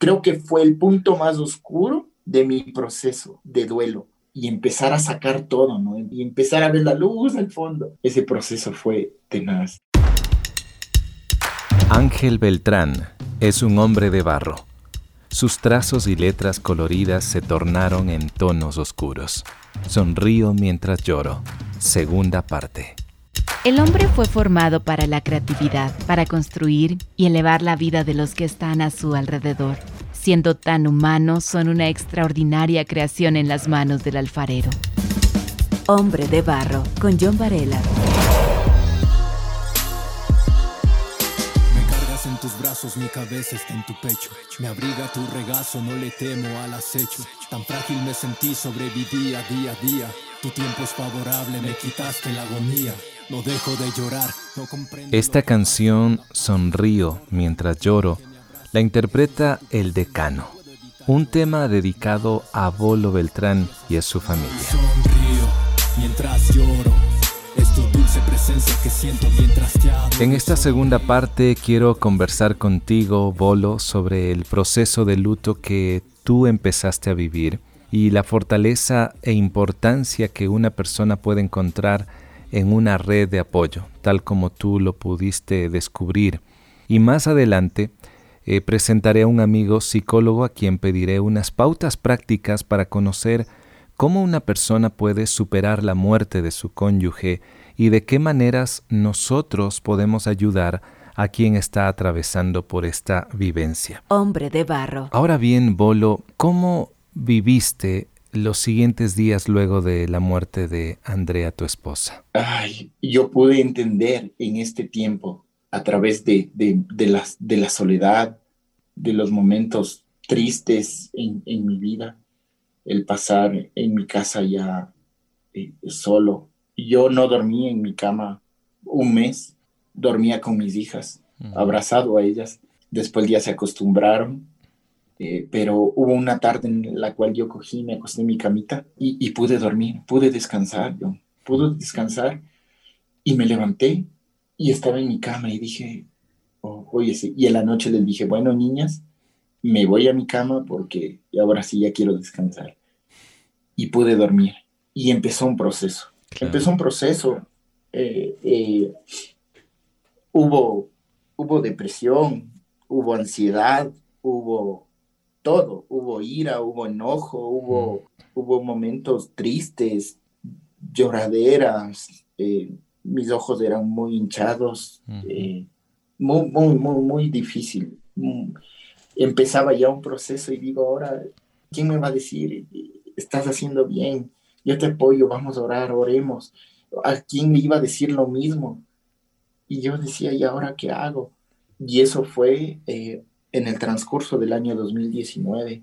creo que fue el punto más oscuro de mi proceso de duelo y empezar a sacar todo, ¿no? Y empezar a ver la luz al fondo. Ese proceso fue tenaz. Ángel Beltrán es un hombre de barro. Sus trazos y letras coloridas se tornaron en tonos oscuros. Sonrío mientras lloro. Segunda parte. El hombre fue formado para la creatividad, para construir y elevar la vida de los que están a su alrededor. Siendo tan humanos, son una extraordinaria creación en las manos del alfarero. Hombre de Barro, con John Varela. en tus brazos, mi cabeza está en tu pecho. Me abriga tu regazo, no le temo al acecho. Tan frágil me sentí, sobrevivía día a día. Tu tiempo es favorable, me quitaste la agonía. No dejo de llorar, no comprendo. Esta canción, Sonrío mientras lloro, la interpreta El Decano, un tema dedicado a Bolo Beltrán y a su familia. Sonrío mientras lloro presencia que siento En esta segunda parte quiero conversar contigo, Bolo, sobre el proceso de luto que tú empezaste a vivir y la fortaleza e importancia que una persona puede encontrar en una red de apoyo, tal como tú lo pudiste descubrir. Y más adelante eh, presentaré a un amigo psicólogo a quien pediré unas pautas prácticas para conocer cómo una persona puede superar la muerte de su cónyuge y de qué maneras nosotros podemos ayudar a quien está atravesando por esta vivencia. Hombre de barro. Ahora bien, Bolo, ¿cómo viviste los siguientes días luego de la muerte de Andrea, tu esposa? Ay, yo pude entender en este tiempo, a través de, de, las, de la soledad, de los momentos tristes en, en mi vida, el pasar en mi casa ya eh, solo, yo no dormía en mi cama un mes, dormía con mis hijas, abrazado a ellas. Después ya se acostumbraron, eh, pero hubo una tarde en la cual yo cogí, me acosté en mi camita y, pude dormir, pude descansar, yo pude descansar y me levanté y estaba en mi cama y dije, oh, oye, y en la noche les dije, bueno, niñas, me voy a mi cama porque ahora sí ya quiero descansar. Y pude dormir. Y empezó un proceso. Empezó un proceso. Eh, eh, hubo, hubo depresión, hubo ansiedad, hubo todo. Hubo ira, hubo enojo, hubo, hubo momentos tristes, lloraderas. Eh, mis ojos eran muy hinchados. muy, muy, muy, muy difícil. Mm, empezaba ya un proceso y digo, ahora, ¿quién me va a decir? Estás haciendo bien yo te apoyo, vamos a orar, oremos. ¿A quién le iba a decir lo mismo? Y yo decía, ¿y ahora qué hago? Y eso fue eh, en el transcurso del año 2019.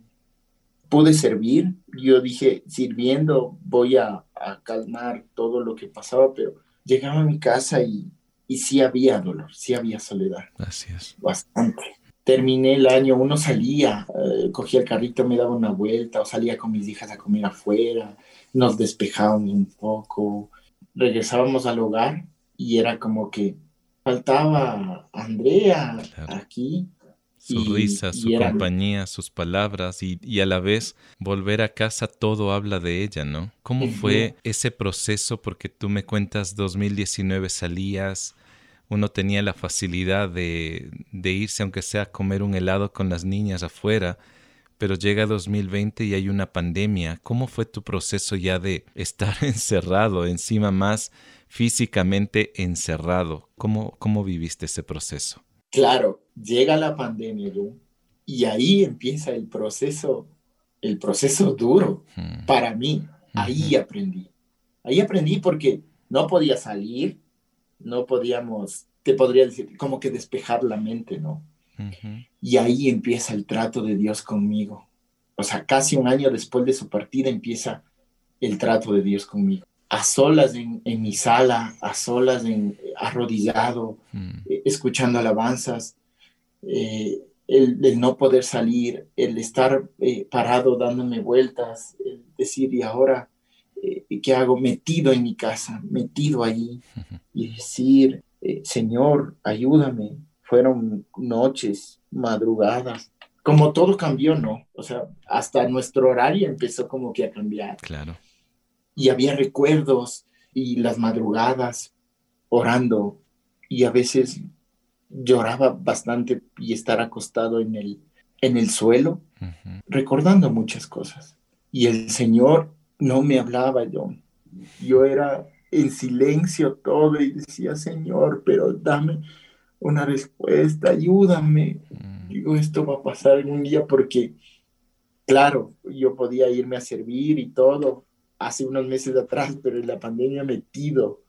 Pude servir, yo dije, sirviendo voy a, calmar todo lo que pasaba, pero llegaba a mi casa y, y sí había dolor, sí había soledad. Así es. Bastante terminé el año, uno salía, eh, cogía el carrito, me daba una vuelta o salía con mis hijas a comer afuera, nos despejábamos un poco, regresábamos al hogar y era como que faltaba Andrea aquí. Su risa, su compañía, sus palabras y, y, a la vez volver a casa todo habla de ella, ¿no? ¿Cómo fue ese proceso? Porque tú me cuentas 2019 salías, uno tenía la facilidad de, de, irse, aunque sea a comer un helado con las niñas afuera, pero llega 2020 y hay una pandemia. ¿Cómo fue tu proceso ya de estar encerrado, encima más físicamente encerrado? ¿Cómo, cómo viviste ese proceso? Claro, llega la pandemia y ahí empieza el proceso, el proceso duro para mí. Ahí aprendí. Ahí aprendí porque no podía salir, no podíamos, te podría decir, como que despejar la mente, ¿no? Y ahí empieza el trato de Dios conmigo. O sea, casi un año después de su partida empieza el trato de Dios conmigo. A solas en, mi sala, a solas en arrodillado, mm. eh, escuchando alabanzas, eh, el, no poder salir, el estar eh, parado dándome vueltas, el decir, y ahora, ¿qué hago? Metido en mi casa, metido allí, y decir, Señor, ayúdame, fueron noches, madrugadas, como todo cambió, ¿no? O sea, hasta nuestro horario empezó como que a cambiar. Claro. Y había recuerdos y las madrugadas orando y a veces lloraba bastante y estar acostado en el, en el suelo, recordando muchas cosas. Y el Señor no me hablaba, yo. Yo era en silencio todo y decía, Señor, pero dame una respuesta, ayúdame. Mm. Digo, esto va a pasar un día porque, claro, yo podía irme a servir y todo hace unos meses atrás, pero en la pandemia metido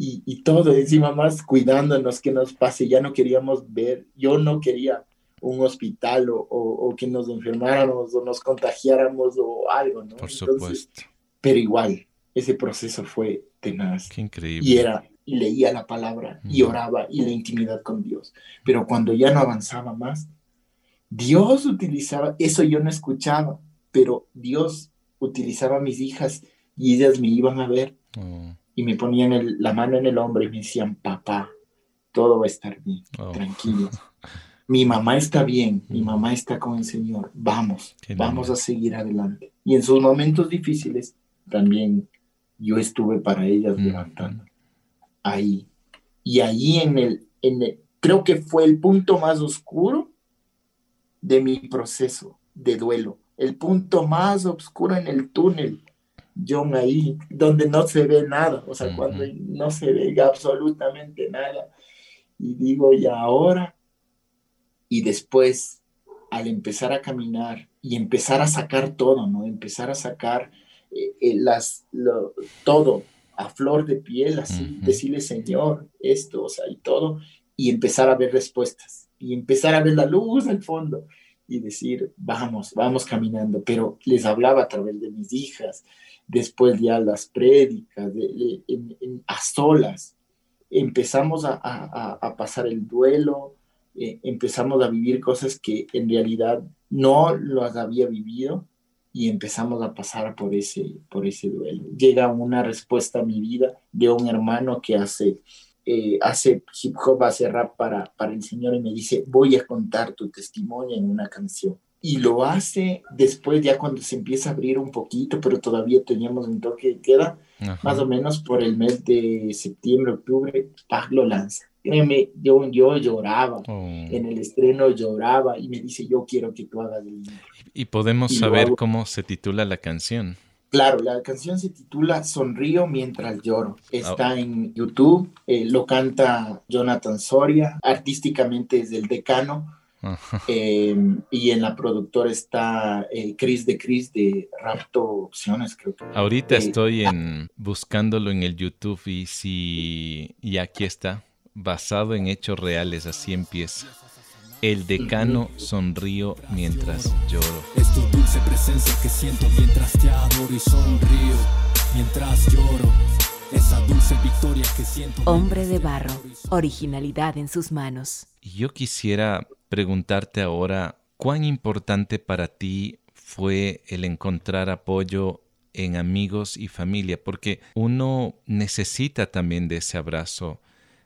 y, y todo, encima más cuidándonos que nos pase, ya no queríamos ver, yo no quería un hospital o, o, que nos enfermáramos o nos contagiáramos o algo, ¿no? Por supuesto. Pero igual, ese proceso fue tenaz. Qué increíble. Y era, y leía la palabra y oraba y la intimidad con Dios. Pero cuando ya no avanzaba más, Dios utilizaba, eso yo no escuchaba, pero Dios utilizaba a mis hijas y ellas me iban a ver oh. y me ponían la mano en el hombro y me decían, papá, todo va a estar bien, oh. tranquilo. Mi mamá está bien, mi mm. mamá está con el Señor, vamos, vamos a seguir adelante. Y en sus momentos difíciles también yo estuve para ellas mm. levantando. Ahí. Y ahí en el, en el, creo que fue el punto más oscuro de mi proceso de duelo el punto más oscuro en el túnel, John, ahí, donde no se ve nada, o sea, cuando no se ve absolutamente nada. Y digo, y ahora, y después, al empezar a caminar y empezar a sacar todo, ¿no? Empezar a sacar eh, eh, las, todo a flor de piel, así, decirle, Señor, esto, o sea, y todo, y empezar a ver respuestas, y empezar a ver la luz al fondo, y decir, vamos, vamos caminando, pero les hablaba a través de mis hijas, después ya las prédicas, a solas, empezamos a, pasar el duelo, eh, empezamos a vivir cosas que en realidad no las había vivido y empezamos a pasar por ese, por ese duelo. Llega una respuesta a mi vida de un hermano que hace eh, hace hip hop, hace rap para, para el Señor y me dice, voy a contar tu testimonio en una canción. Y lo hace después ya cuando se empieza a abrir un poquito, pero todavía teníamos un toque de queda, más o menos por el mes de septiembre, octubre, Pag lo lanza. Créeme, yo, yo lloraba, oh. en el estreno lloraba y me dice, yo quiero que tú hagas el ¿Y podemos saber cómo se titula la canción? Claro, la canción se titula Sonrío mientras lloro. Está ah. en YouTube, eh, lo canta Jonathan Soria, artísticamente es del decano. Em, y en la productora está eh, Chris de Chris de Rapto Opciones, creo que. Ahorita eh, estoy en, buscándolo en el YouTube y si. Y aquí está, basado en hechos reales, así empieza. El decano sonrío mientras lloro. Es tu dulce presencia que siento mientras te adoro y sonrío mientras lloro. Esa dulce victoria que siento. Hombre de barro, originalidad en sus manos. Yo quisiera preguntarte ahora, ¿cuán importante para ti fue el encontrar apoyo en amigos y familia? Porque uno necesita también de ese abrazo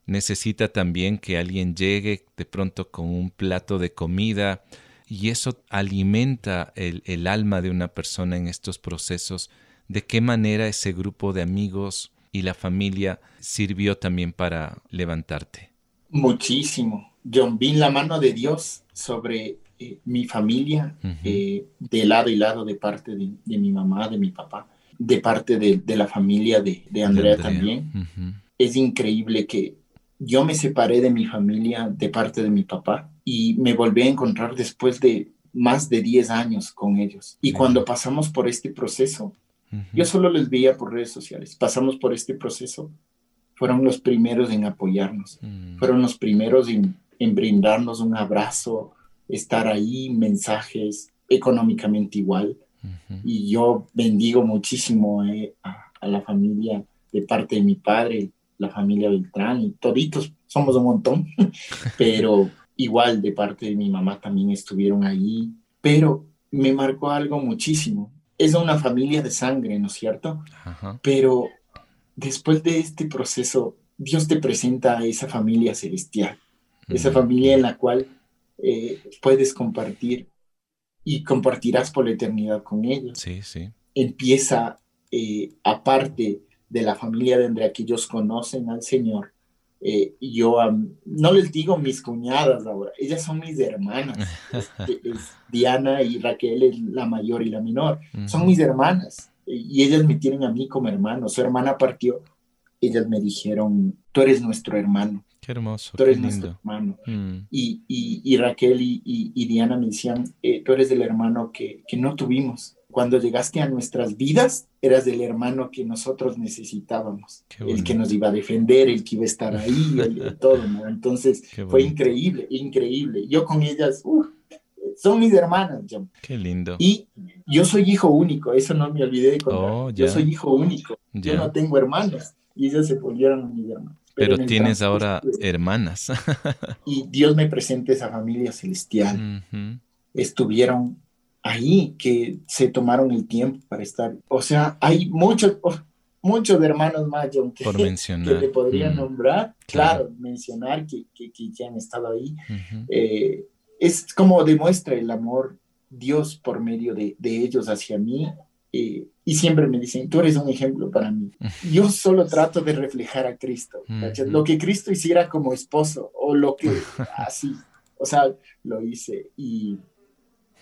necesita también que alguien llegue de pronto con un plato de comida y eso alimenta el, alma de una persona en estos procesos. ¿De qué manera ese grupo de amigos y la familia sirvió también para levantarte? Muchísimo. John, vi la mano de Dios sobre eh, mi familia, eh, de lado y lado, de parte de, mi mamá, de mi papá, de parte de, la familia de, Andrea, también. Es increíble que yo me separé de mi familia de parte de mi papá y me volví a encontrar después de más de 10 años con ellos. Y cuando pasamos por este proceso, yo solo les veía por redes sociales, pasamos por este proceso, fueron los primeros en apoyarnos, mm. fueron los primeros en, brindarnos un abrazo, estar ahí, mensajes, económicamente igual. Y yo bendigo muchísimo eh, a, a la familia de parte de mi padre, la familia Beltrán y toditos, somos un montón, pero igual de parte de mi mamá también estuvieron ahí, pero me marcó algo muchísimo. Es una familia de sangre, ¿no es cierto? Pero después de este proceso, Dios te presenta a esa familia celestial, esa familia en la cual eh, puedes compartir y compartirás por la eternidad con ellos. Sí, sí. Empieza, eh, aparte de la familia de Andrea, que ellos conocen al Señor, eh, yo no les digo mis cuñadas ahora, ellas son mis hermanas. Diana y Raquel es la mayor y la menor. Son mis hermanas y ellas me tienen a mí como hermano. Su hermana partió, ellas me dijeron, tú eres nuestro hermano. Qué hermoso. Tú eres nuestro hermano. Mm. Y, y, Raquel y, y, Diana me decían, eh, tú eres el hermano que, que no tuvimos. Cuando llegaste a nuestras vidas, eras del hermano que nosotros necesitábamos, el que nos iba a defender, el que iba a estar ahí, el, todo, ¿no? Entonces fue increíble, increíble. Yo con ellas, son mis hermanas. Qué lindo. Y yo soy hijo único, eso no me olvidé de contar. Oh, yo soy hijo único, yo no tengo hermanos y ellas se volvieron mis hermanos. Pero, tienes ahora hermanas. y Dios me presenta esa familia celestial. Estuvieron ahí, que se tomaron el tiempo para estar. O sea, hay muchos, muchos hermanos más, John, que, que te podría mm. nombrar. Claro, mencionar que, que, que, han estado ahí. Eh, es como demuestra el amor Dios por medio de, de ellos hacia mí eh, y siempre me dicen, tú eres un ejemplo para mí. Yo solo trato de reflejar a Cristo. Lo que Cristo hiciera como esposo o lo que así, o sea, lo hice. Y,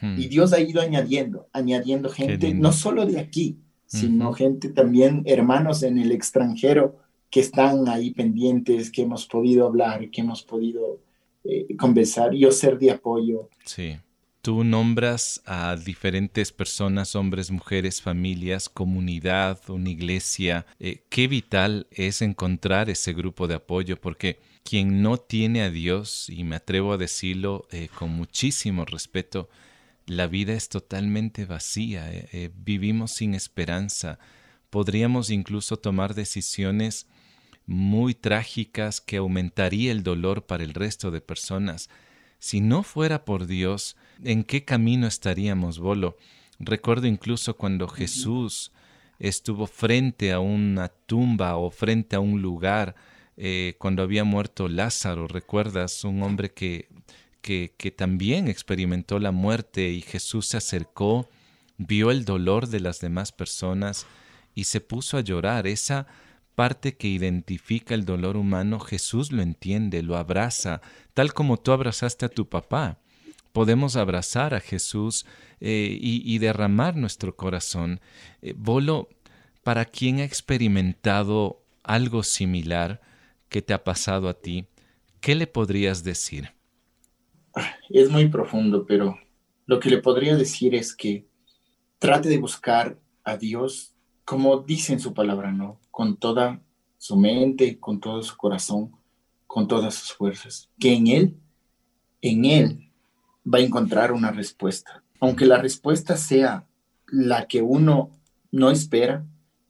y Dios ha ido añadiendo, añadiendo gente, no solo de aquí, sino gente también, hermanos en el extranjero que están ahí pendientes, que hemos podido hablar, que hemos podido eh, conversar, yo ser de apoyo. Sí. Tú nombras a diferentes personas, hombres, mujeres, familias, comunidad, una iglesia. Eh, qué vital es encontrar ese grupo de apoyo, porque quien no tiene a Dios, y me atrevo a decirlo eh, con muchísimo respeto, la vida es totalmente vacía, eh, vivimos sin esperanza, podríamos incluso tomar decisiones muy trágicas que aumentaría el dolor para el resto de personas. Si no fuera por Dios, ¿en qué camino estaríamos, Bolo? Recuerdo incluso cuando Jesús estuvo frente a una tumba o frente a un lugar eh, cuando había muerto Lázaro, ¿recuerdas? Un hombre que, que, también experimentó la muerte y Jesús se acercó, vio el dolor de las demás personas y se puso a llorar. Esa parte que identifica el dolor humano, Jesús lo entiende, lo abraza, tal como tú abrazaste a tu papá. Podemos abrazar a Jesús eh, y, derramar nuestro corazón. Eh, Bolo, para quien ha experimentado algo similar que te ha pasado a ti, ¿qué le podrías decir? Es muy profundo, pero lo que le podría decir es que trate de buscar a Dios como dice en su palabra, ¿no? Con toda su mente, con todo su corazón, con todas sus fuerzas. Que en Él, en Él va a encontrar una respuesta. Aunque la respuesta sea la que uno no espera,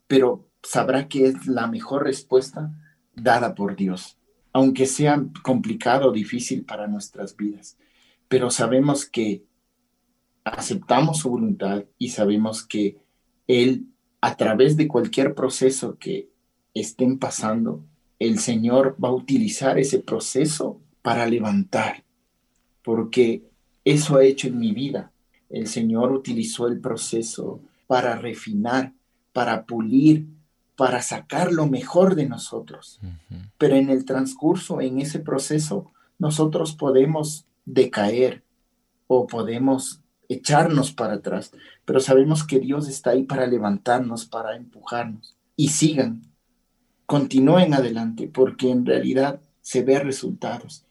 pero sabrá que es la mejor respuesta dada por Dios. Aunque sea complicado o difícil para nuestras vidas. Pero sabemos que aceptamos su voluntad y sabemos que Él a través de cualquier proceso que estén pasando, el Señor va a utilizar ese proceso para levantar, porque eso ha hecho en mi vida. El Señor utilizó el proceso para refinar, para pulir, para sacar lo mejor de nosotros. Pero en el transcurso, en ese proceso, nosotros podemos decaer o podemos echarnos para atrás, pero sabemos que Dios está ahí para levantarnos, para empujarnos. Y sigan, continúen adelante, porque en realidad se ve resultados.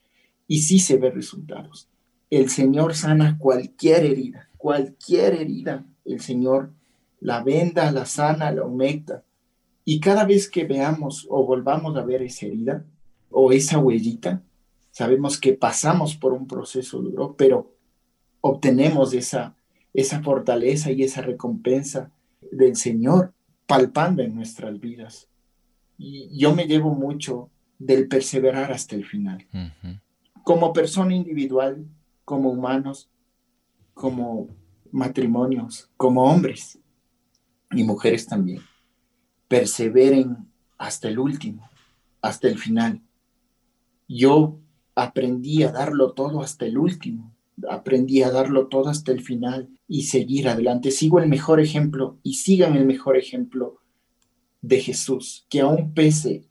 Y sí se ve resultados. El Señor sana cualquier herida, cualquier herida. El Señor la venda, la sana, la aumenta. Y cada vez que veamos o volvamos a ver esa herida o esa huellita, sabemos que pasamos por un proceso duro, pero obtenemos esa, esa fortaleza y esa recompensa del Señor palpando en nuestras vidas. Y yo me llevo mucho del perseverar hasta el final. Como persona individual, como humanos, como matrimonios, como hombres y mujeres también. Perseveren hasta el último, hasta el final. Yo aprendí a darlo todo hasta el último aprendí a darlo todo hasta el final y seguir adelante. Sigo el mejor ejemplo y sigan el mejor ejemplo de Jesús, que aún pese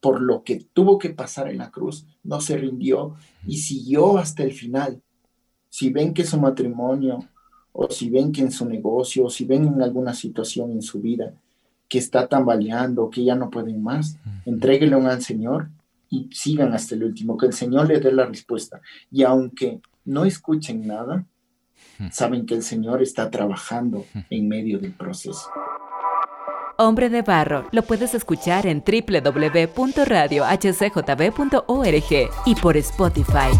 por lo que tuvo que pasar en la cruz, no se rindió y siguió hasta el final. Si ven que su matrimonio, o si ven que en su negocio, o si ven en alguna situación en su vida que está tambaleando, que ya no pueden más, entréguenle al Señor y sigan hasta el último, que el Señor le dé la respuesta. Y aunque no escuchen nada, saben que el Señor está trabajando en medio del proceso. Hombre de Barro lo puedes escuchar en www.radiohcjb.org y por Spotify.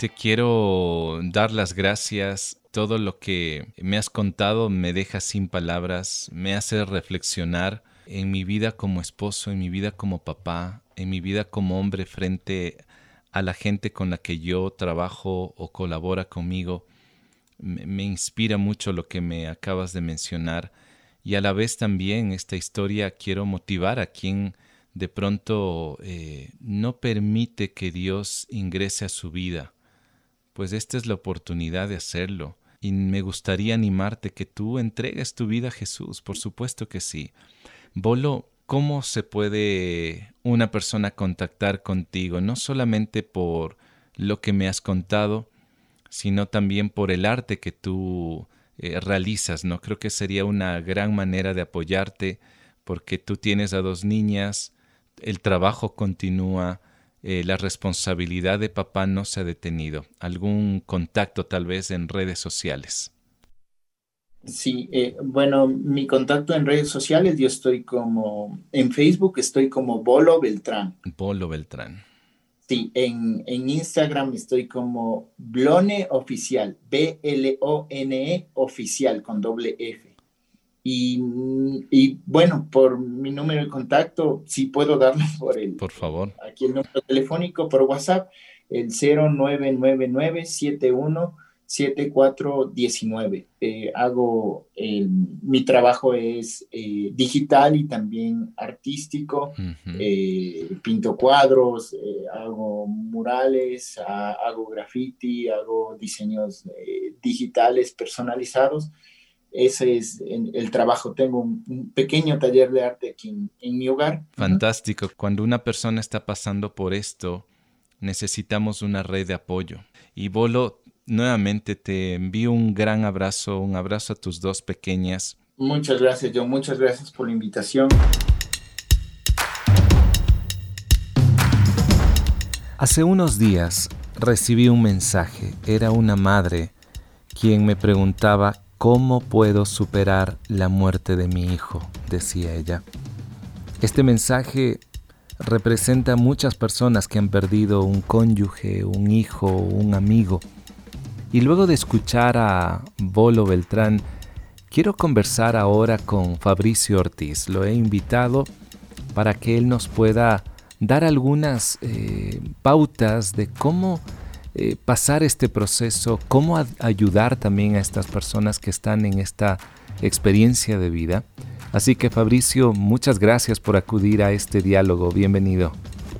Te quiero dar las gracias. Todo lo que me has contado me deja sin palabras, me hace reflexionar en mi vida como esposo, en mi vida como papá, en mi vida como hombre frente a la gente con la que yo trabajo o colabora conmigo. Me inspira mucho lo que me acabas de mencionar. Y a la vez también esta historia quiero motivar a quien de pronto eh, no permite que Dios ingrese a su vida, pues esta es la oportunidad de hacerlo. Y me gustaría animarte que tú entregues tu vida a Jesús, por supuesto que sí. Bolo, ¿cómo se puede una persona contactar contigo? No solamente por lo que me has contado, sino también por el arte que tú eh, realizas, ¿no? Creo que sería una gran manera de apoyarte porque tú tienes a dos niñas, el trabajo continúa, eh, la responsabilidad de papá no se ha detenido. ¿Algún contacto tal vez en redes sociales? Sí, eh, bueno, mi contacto en redes sociales, yo estoy como, en Facebook estoy como Bolo Beltrán. Bolo Beltrán. Sí, en, Instagram estoy como Blone Oficial, B-L-O-N-E Oficial con doble F. Y, y, bueno, por mi número de contacto, si puedo darlo por el. Por favor. Aquí el número telefónico por WhatsApp, el 0999 71 7419. Eh, hago, mi trabajo es eh, digital y también artístico. Eh, pinto cuadros, eh, hago murales, hago graffiti, hago diseños digitales personalizados. Ese es el, trabajo. Tengo un, pequeño taller de arte aquí en, mi hogar. Fantástico. Cuando una persona está pasando por esto, necesitamos una red de apoyo. Y Bolo, nuevamente te envío un gran abrazo, un abrazo a tus dos pequeñas. Muchas gracias, John. Muchas gracias por la invitación. Hace unos días recibí un mensaje. Era una madre quien me preguntaba cómo puedo superar la muerte de mi hijo, decía ella. Este mensaje representa a muchas personas que han perdido un cónyuge, un hijo, un amigo. Y luego de escuchar a Bolo Beltrán, quiero conversar ahora con Fabricio Ortiz. Lo he invitado para que él nos pueda dar algunas eh, pautas de cómo eh, pasar este proceso, cómo ayudar también a estas personas que están en esta experiencia de vida. Así que Fabricio, muchas gracias por acudir a este diálogo. Bienvenido.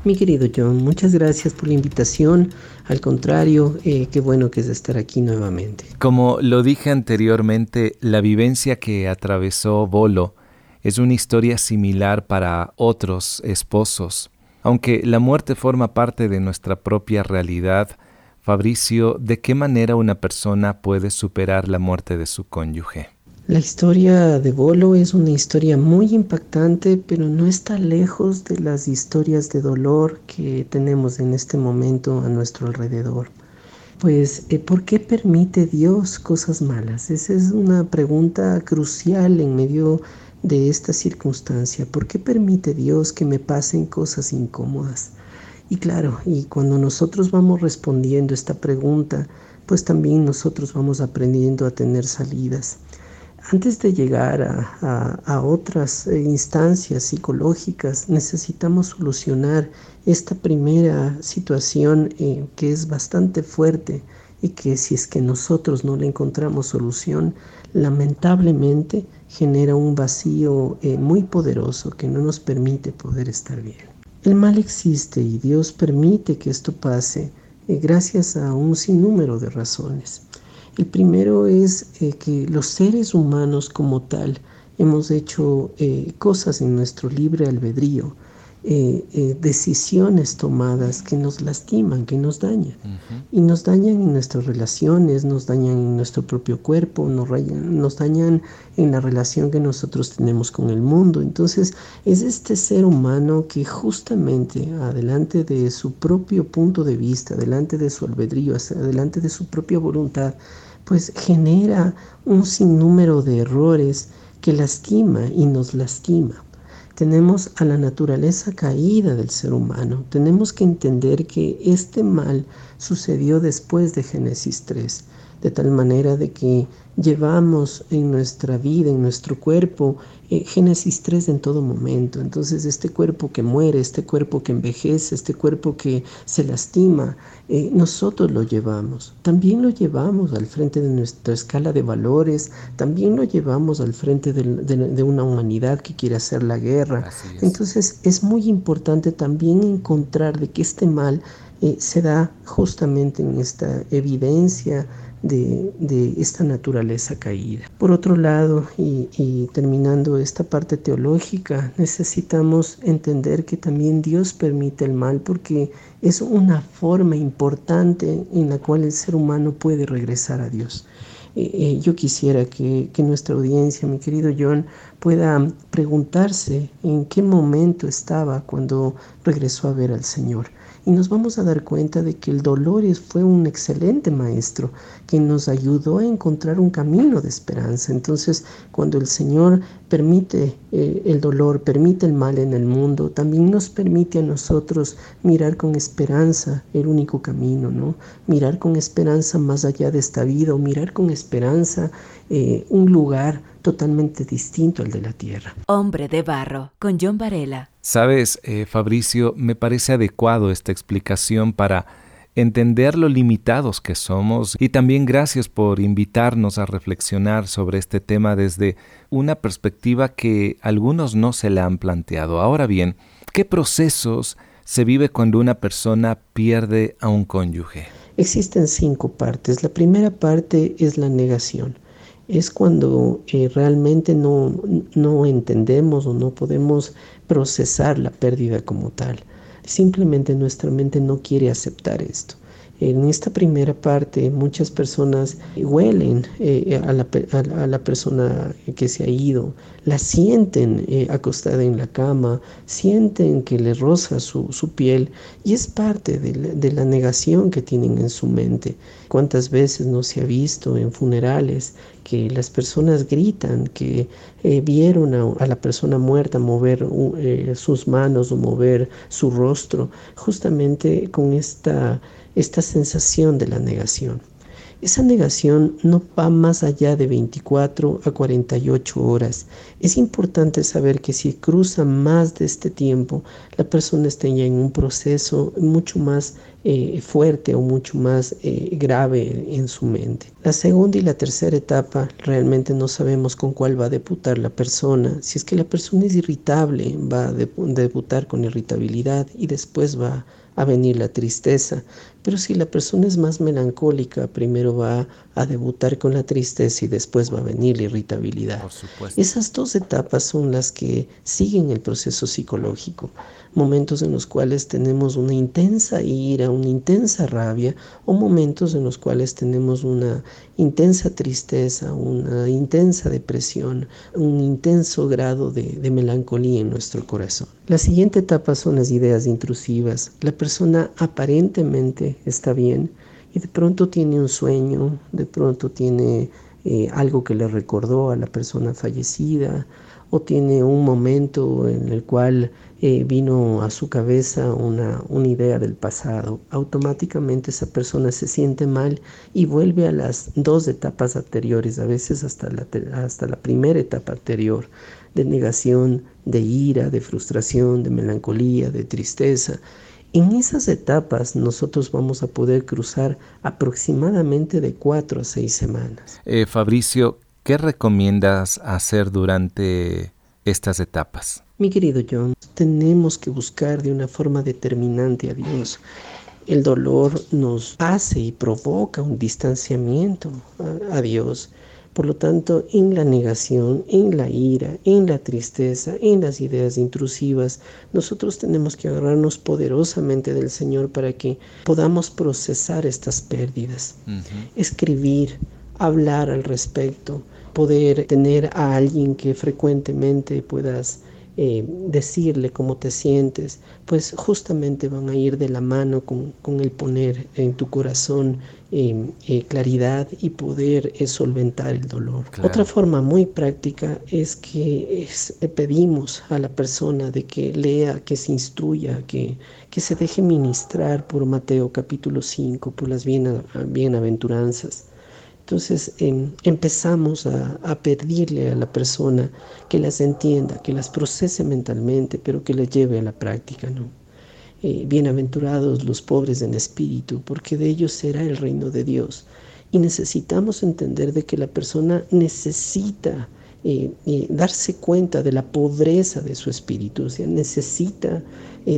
Mi querido John, muchas gracias por la invitación. Al contrario, eh, qué bueno que es estar aquí nuevamente. Como lo dije anteriormente, la vivencia que atravesó Bolo es una historia similar para otros esposos. Aunque la muerte forma parte de nuestra propia realidad, Fabricio, ¿de qué manera una persona puede superar la muerte de su cónyuge? La historia de Bolo es una historia muy impactante, pero no está lejos de las historias de dolor que tenemos en este momento a nuestro alrededor. Pues, eh, ¿por qué permite Dios cosas malas? Esa es una pregunta crucial en medio de esta circunstancia. ¿Por qué permite Dios que me pasen cosas incómodas? Y claro, y cuando nosotros vamos respondiendo esta pregunta, pues también nosotros vamos aprendiendo a tener salidas. Antes de llegar a, otras eh, instancias psicológicas, necesitamos solucionar esta primera situación eh, que es bastante fuerte y que si es que nosotros no le encontramos solución, lamentablemente genera un vacío eh, muy poderoso que no nos permite poder estar bien. El mal existe y Dios permite que esto pase gracias a un sinnúmero de razones. El primero es que los seres humanos como tal hemos hecho cosas en nuestro libre albedrío eh, eh, decisiones tomadas que nos lastiman, que nos dañan. Y nos dañan en nuestras relaciones, nos dañan en nuestro propio cuerpo, nos, nos dañan en la relación que nosotros tenemos con el mundo. Entonces es este ser humano que justamente adelante de su propio punto de vista, adelante de su albedrío, adelante de su propia voluntad, pues genera un sinnúmero de errores que lastima y nos lastima tenemos a la naturaleza caída del ser humano. Tenemos que entender que este mal sucedió después de Génesis 3, de tal manera de que llevamos en nuestra vida, en nuestro cuerpo, eh, Génesis 3 en todo momento. Entonces este cuerpo que muere, este cuerpo que envejece, este cuerpo que se lastima, eh, nosotros lo llevamos. También lo llevamos al frente de nuestra escala de valores, también lo llevamos al frente de, una humanidad que quiere hacer la guerra. Entonces es muy importante también encontrar de que este mal eh, se da justamente en esta evidencia de, esta naturaleza caída. Por otro lado, y, terminando esta parte teológica, necesitamos entender que también Dios permite el mal porque es una forma importante en la cual el ser humano puede regresar a Dios. Eh, eh, yo quisiera que, que, nuestra audiencia, mi querido John, pueda preguntarse en qué momento estaba cuando regresó a ver al Señor y nos vamos a dar cuenta de que el dolor fue un excelente maestro que nos ayudó a encontrar un camino de esperanza. Entonces, cuando el Señor permite eh, el dolor, permite el mal en el mundo, también nos permite a nosotros mirar con esperanza el único camino, ¿no? Mirar con esperanza más allá de esta vida o mirar con esperanza eh, un lugar totalmente distinto al de la tierra. Hombre de barro, con John Varela. Sabes, eh, Fabricio, me parece adecuado esta explicación para entender lo limitados que somos y también gracias por invitarnos a reflexionar sobre este tema desde una perspectiva que algunos no se la han planteado. Ahora bien, ¿qué procesos se vive cuando una persona pierde a un cónyuge? Existen cinco partes. La primera parte es la negación es cuando eh, realmente no, no entendemos o no podemos procesar la pérdida como tal. Simplemente nuestra mente no quiere aceptar esto. En esta primera parte muchas personas huelen eh, a, la, persona que se ha ido, la sienten eh, acostada en la cama, sienten que le roza su, piel y es parte de la, negación que tienen en su mente. ¿Cuántas veces no se ha visto en funerales que las personas gritan que eh, vieron a, la persona muerta mover sus manos o mover su rostro justamente con esta esta sensación de la negación. Esa negación no va más allá de 24 a 48 horas. Es importante saber que si cruza más de este tiempo, la persona está ya en un proceso mucho más eh, fuerte o mucho más eh, grave en su mente. La segunda y la tercera etapa realmente no sabemos con cuál va a debutar la persona. Si es que la persona es irritable, va a debutar con irritabilidad y después va a venir la tristeza. Pero si la persona es más melancólica, primero va a debutar con la tristeza y después va a venir la irritabilidad. Esas dos etapas son las que siguen el proceso psicológico. Momentos en los cuales tenemos una intensa ira, una intensa rabia, o momentos en los cuales tenemos una intensa tristeza, una intensa depresión, un intenso grado de, de melancolía en nuestro corazón. La siguiente etapa son las ideas intrusivas. La persona aparentemente está bien, y de pronto tiene un sueño, de pronto tiene eh, algo que le recordó a la persona fallecida o tiene un momento en el cual eh, vino a su cabeza una, una, idea del pasado. Automáticamente esa persona se siente mal y vuelve a las dos etapas anteriores, a veces hasta hasta la primera etapa anterior de negación, de ira, de frustración, de melancolía, de tristeza en esas etapas nosotros vamos a poder cruzar aproximadamente de cuatro a seis semanas. Eh, Fabricio, ¿qué recomiendas hacer durante estas etapas? Mi querido John, tenemos que buscar de una forma determinante a Dios. el dolor nos hace y provoca un distanciamiento a Dios. Por lo tanto, en la negación, en la ira, en la tristeza, en las ideas intrusivas, nosotros tenemos que agarrarnos poderosamente del Señor para que podamos procesar estas pérdidas. Escribir, hablar al respecto, poder tener a alguien que frecuentemente puedas eh, decirle cómo te sientes, pues justamente van a ir de la mano con, el poner en tu corazón em, eh, claridad y poder eh, solventar el dolor. Otra forma muy práctica es que pedimos a la persona de que lea, que se instruya, que, que se deje ministrar por Mateo capítulo 5, por las bienaventuranzas entonces em, empezamos a, pedirle a la persona que las entienda, que las procese mentalmente, pero que las lleve a la práctica, ¿no? Eh, bienaventurados los pobres en espíritu, porque de ellos será el reino de Dios. Y necesitamos entender de que la persona necesita eh, eh, darse cuenta de la pobreza de su espíritu, o sea, necesita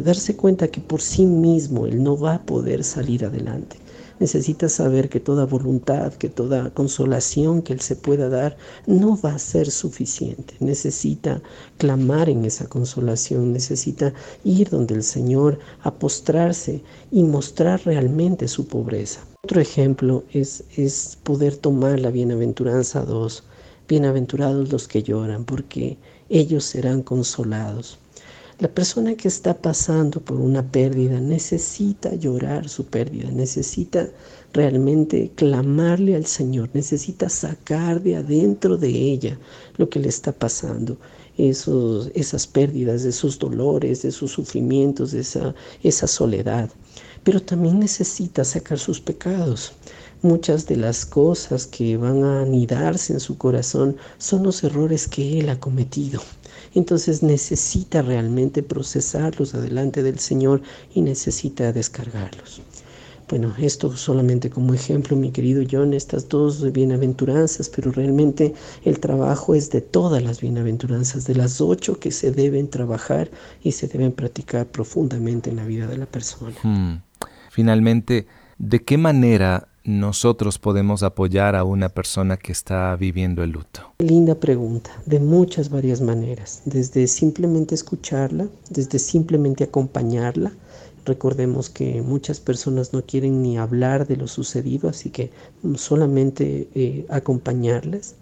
darse cuenta que por sí mismo él no va a poder salir adelante necesita saber que toda voluntad, que toda consolación que Él se pueda dar no va a ser suficiente. Necesita clamar en esa consolación, necesita ir donde el Señor a postrarse y mostrar realmente su pobreza. Otro ejemplo es, es poder tomar la bienaventuranza 2. Bienaventurados los que lloran, porque ellos serán consolados. La persona que está pasando por una pérdida necesita llorar su pérdida, necesita realmente clamarle al Señor, necesita sacar de adentro de ella lo que le está pasando. Esos, esas pérdidas, esos dolores, esos sufrimientos, esa, esa soledad. Pero también necesita sacar sus pecados. Muchas de las cosas que van a anidarse en su corazón son los errores que él ha cometido entonces necesita realmente procesarlos adelante del Señor y necesita descargarlos. Bueno, esto solamente como ejemplo, mi querido John, estas dos bienaventuranzas, pero realmente el trabajo es de todas las bienaventuranzas, de las ocho que se deben trabajar y se deben practicar profundamente en la vida de la persona. Hmm. Finalmente, ¿de qué manera nosotros podemos apoyar a una persona que está viviendo el luto? Linda pregunta, de muchas varias maneras, desde simplemente escucharla, desde simplemente acompañarla. Recordemos que muchas personas no quieren ni hablar de lo sucedido, así que solamente eh, acompañarlas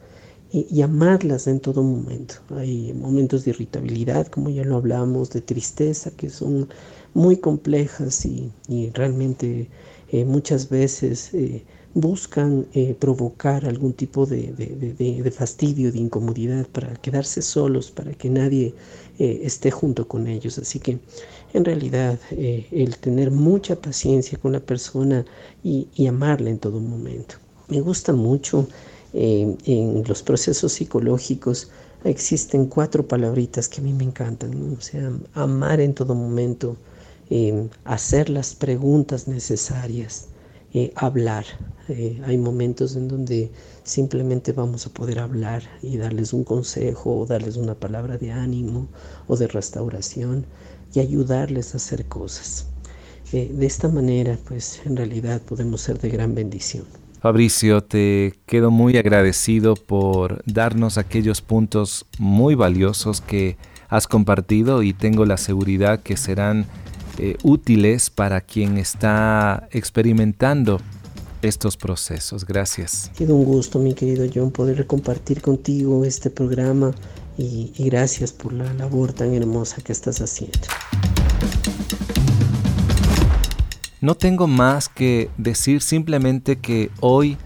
y, amarlas en todo momento. Hay momentos de irritabilidad, como ya lo hablamos, de tristeza, que son muy complejas y, y realmente eh, muchas veces eh, buscan eh, provocar algún tipo de, de, fastidio, de incomodidad para quedarse solos, para que nadie esté junto con ellos. Así que en realidad el tener mucha paciencia con la persona y, y amarla en todo momento. Me gusta mucho en los procesos psicológicos existen cuatro palabritas que a mí me encantan, o sea, amar en todo momento, hacer las preguntas necesarias, eh, hablar. Eh, hay momentos en donde simplemente vamos a poder hablar y darles un consejo o darles una palabra de ánimo o de restauración y ayudarles a hacer cosas. Eh, de esta manera, pues en realidad podemos ser de gran bendición. Fabricio, te quedo muy agradecido por darnos aquellos puntos muy valiosos que has compartido y tengo la seguridad que serán eh, útiles para quien está experimentando estos procesos. Gracias. Ha sido un gusto, mi querido John, poder compartir contigo este programa y, y gracias por la labor tan hermosa que estás haciendo. No tengo más que decir simplemente que hoy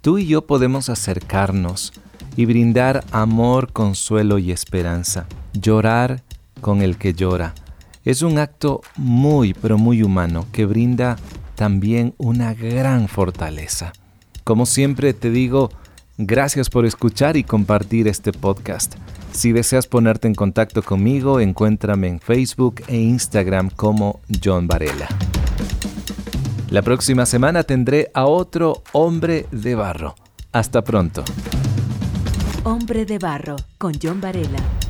tú y yo podemos acercarnos y brindar amor, consuelo y esperanza, llorar con el que llora es un acto muy, pero muy humano que brinda también una gran fortaleza. Como siempre te digo, gracias por escuchar y compartir este podcast. Si deseas ponerte en contacto conmigo, encuéntrame en Facebook e Instagram como John Varela. La próxima semana tendré a otro hombre de barro. Hasta pronto. Hombre de barro con John Varela.